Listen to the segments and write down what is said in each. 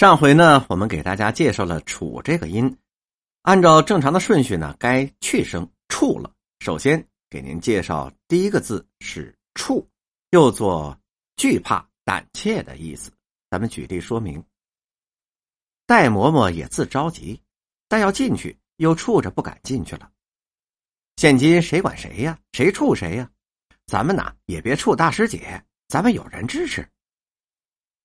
上回呢，我们给大家介绍了“楚”这个音，按照正常的顺序呢，该去声“处”了。首先给您介绍第一个字是“处”，又作惧怕、胆怯的意思。咱们举例说明。戴嬷嬷也自着急，但要进去又怵着不敢进去了。现今谁管谁呀？谁怵谁呀？咱们呐也别怵大师姐，咱们有人支持。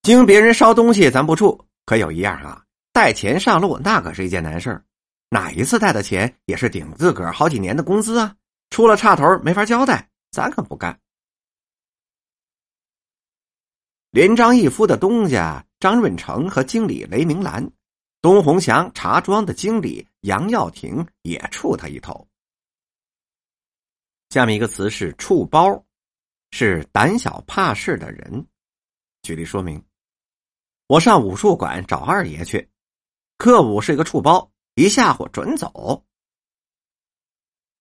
经别人烧东西，咱不怵。可有一样啊，带钱上路那可是一件难事哪一次带的钱也是顶自个儿好几年的工资啊，出了岔头没法交代，咱可不干。连张一夫的东家张润成和经理雷明兰，东红祥茶庄的经理杨耀庭也怵他一头。下面一个词是“怵包”，是胆小怕事的人。举例说明。我上武术馆找二爷去，课武是一个触包，一吓唬准走。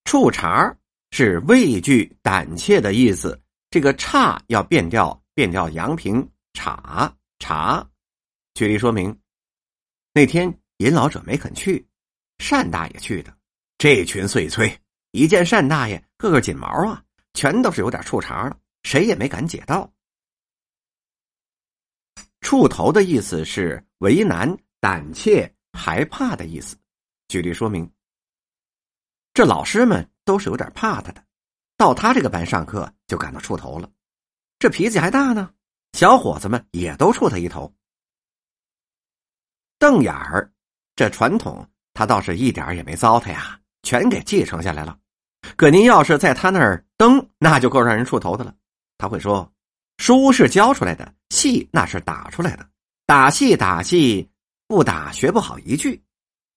触茬是畏惧、胆怯的意思，这个差要变调，变调阳平茶茶。举例说明：那天尹老者没肯去，单大爷去的。这群碎催一见单大爷，个个紧毛啊，全都是有点触茬了，谁也没敢解道。触头的意思是为难、胆怯、害怕的意思。举例说明：这老师们都是有点怕他的，到他这个班上课就感到触头了。这脾气还大呢，小伙子们也都触他一头。瞪眼儿，这传统他倒是一点也没糟蹋呀，全给继承下来了。可您要是在他那儿瞪，那就够让人触头的了。他会说。书是教出来的，戏那是打出来的。打戏打戏，不打学不好一句，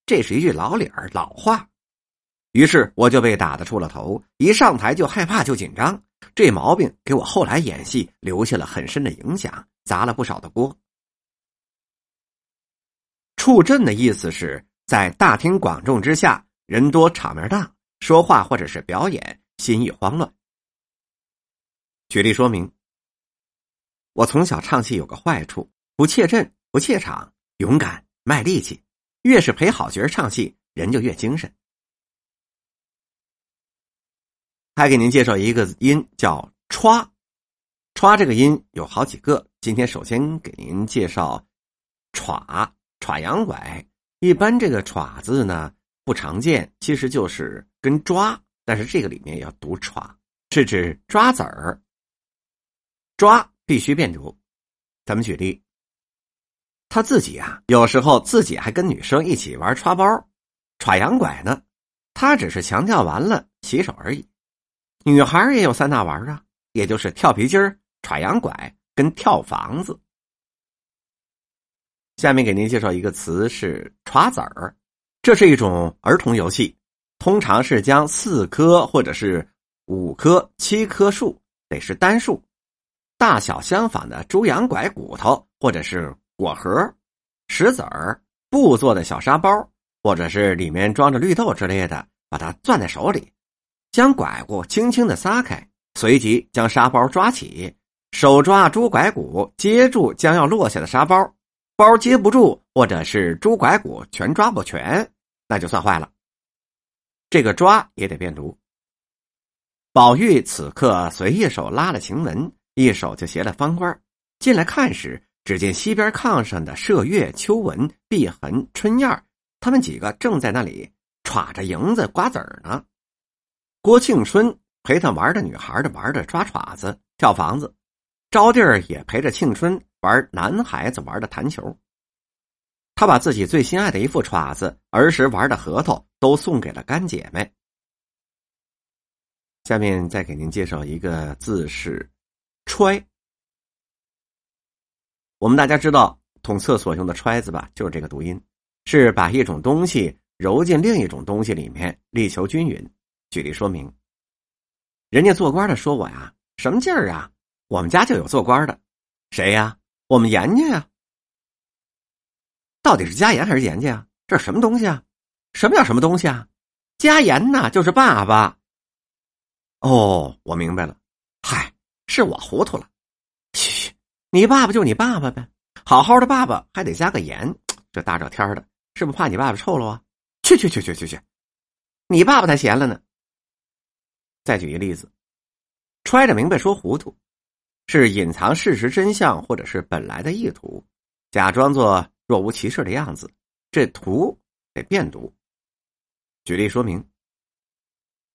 这是一句老理儿老话。于是我就被打的出了头，一上台就害怕就紧张。这毛病给我后来演戏留下了很深的影响，砸了不少的锅。处阵的意思是在大庭广众之下，人多场面大，说话或者是表演心意慌乱。举例说明。我从小唱戏有个坏处，不怯阵，不怯场，勇敢卖力气。越是陪好角唱戏，人就越精神。还给您介绍一个音，叫“歘”。歘这个音有好几个，今天首先给您介绍“歘”。歘羊拐，一般这个“歘”字呢不常见，其实就是跟“抓”，但是这个里面要读“歘”，是指抓子儿。抓。必须变读，咱们举例。他自己啊，有时候自己还跟女生一起玩抓包、耍洋拐呢。他只是强调完了洗手而已。女孩也有三大玩啊，也就是跳皮筋儿、耍洋拐跟跳房子。下面给您介绍一个词是“耍子儿”，这是一种儿童游戏，通常是将四颗或者是五颗、七棵树，得是单数。大小相仿的猪羊拐骨头，或者是果核、石子儿布做的小沙包，或者是里面装着绿豆之类的，把它攥在手里，将拐骨轻轻的撒开，随即将沙包抓起，手抓猪拐骨接住将要落下的沙包，包接不住，或者是猪拐骨全抓不全，那就算坏了。这个抓也得变毒。宝玉此刻随一手拉了晴雯。一手就携了方官进来看时，只见西边炕上的麝月、秋纹、碧痕、春燕他们几个正在那里耍着蝇子、瓜子儿呢。郭庆春陪他玩的女孩的玩的抓爪子、跳房子，招娣儿也陪着庆春玩男孩子玩的弹球。他把自己最心爱的一副爪子、儿时玩的核桃都送给了干姐妹。下面再给您介绍一个字是。揣，我们大家知道捅厕所用的揣子吧？就是这个读音，是把一种东西揉进另一种东西里面，力求均匀。举例说明，人家做官的说我呀，什么劲儿啊？我们家就有做官的，谁呀？我们严家呀。到底是加盐还是严家呀？这是什么东西啊？什么叫什么东西啊？加盐呐，就是爸爸。哦，我明白了。嗨。是我糊涂了，嘘，你爸爸就你爸爸呗，好好的爸爸还得加个盐，这大热天的，是不是怕你爸爸臭了啊？去去去去去去，你爸爸才闲了呢。再举一例子，揣着明白说糊涂，是隐藏事实真相，或者是本来的意图，假装作若无其事的样子，这图得变读。举例说明，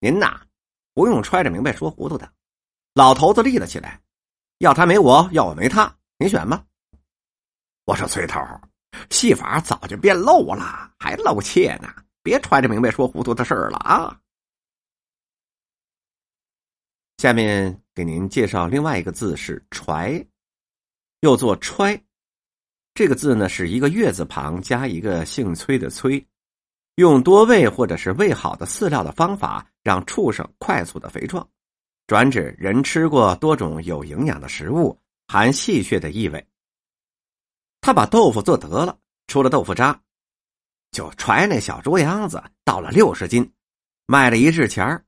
您呐，不用揣着明白说糊涂的。老头子立了起来，要他没我，要我没他，您选吧。我说崔头，戏法早就变漏了，还露怯呢，别揣着明白说糊涂的事儿了啊。下面给您介绍另外一个字是“揣”，又作“揣”。这个字呢是一个月字旁加一个姓崔的“崔”，用多喂或者是喂好的饲料的方法，让畜生快速的肥壮。转指人吃过多种有营养的食物，含细血的意味。他把豆腐做得了，出了豆腐渣，就揣那小猪秧子，到了六十斤，卖了一日钱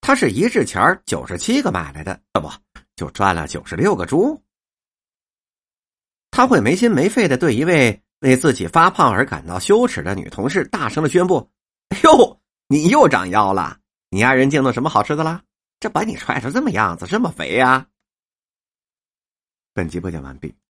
他是一日钱九十七个买来的，这不就赚了九十六个猪？他会没心没肺的对一位为自己发胖而感到羞耻的女同事大声的宣布：“哎呦，你又长腰了！你爱人见到什么好吃的啦？”这把你踹成这么样子，这么肥呀！本集播讲完毕。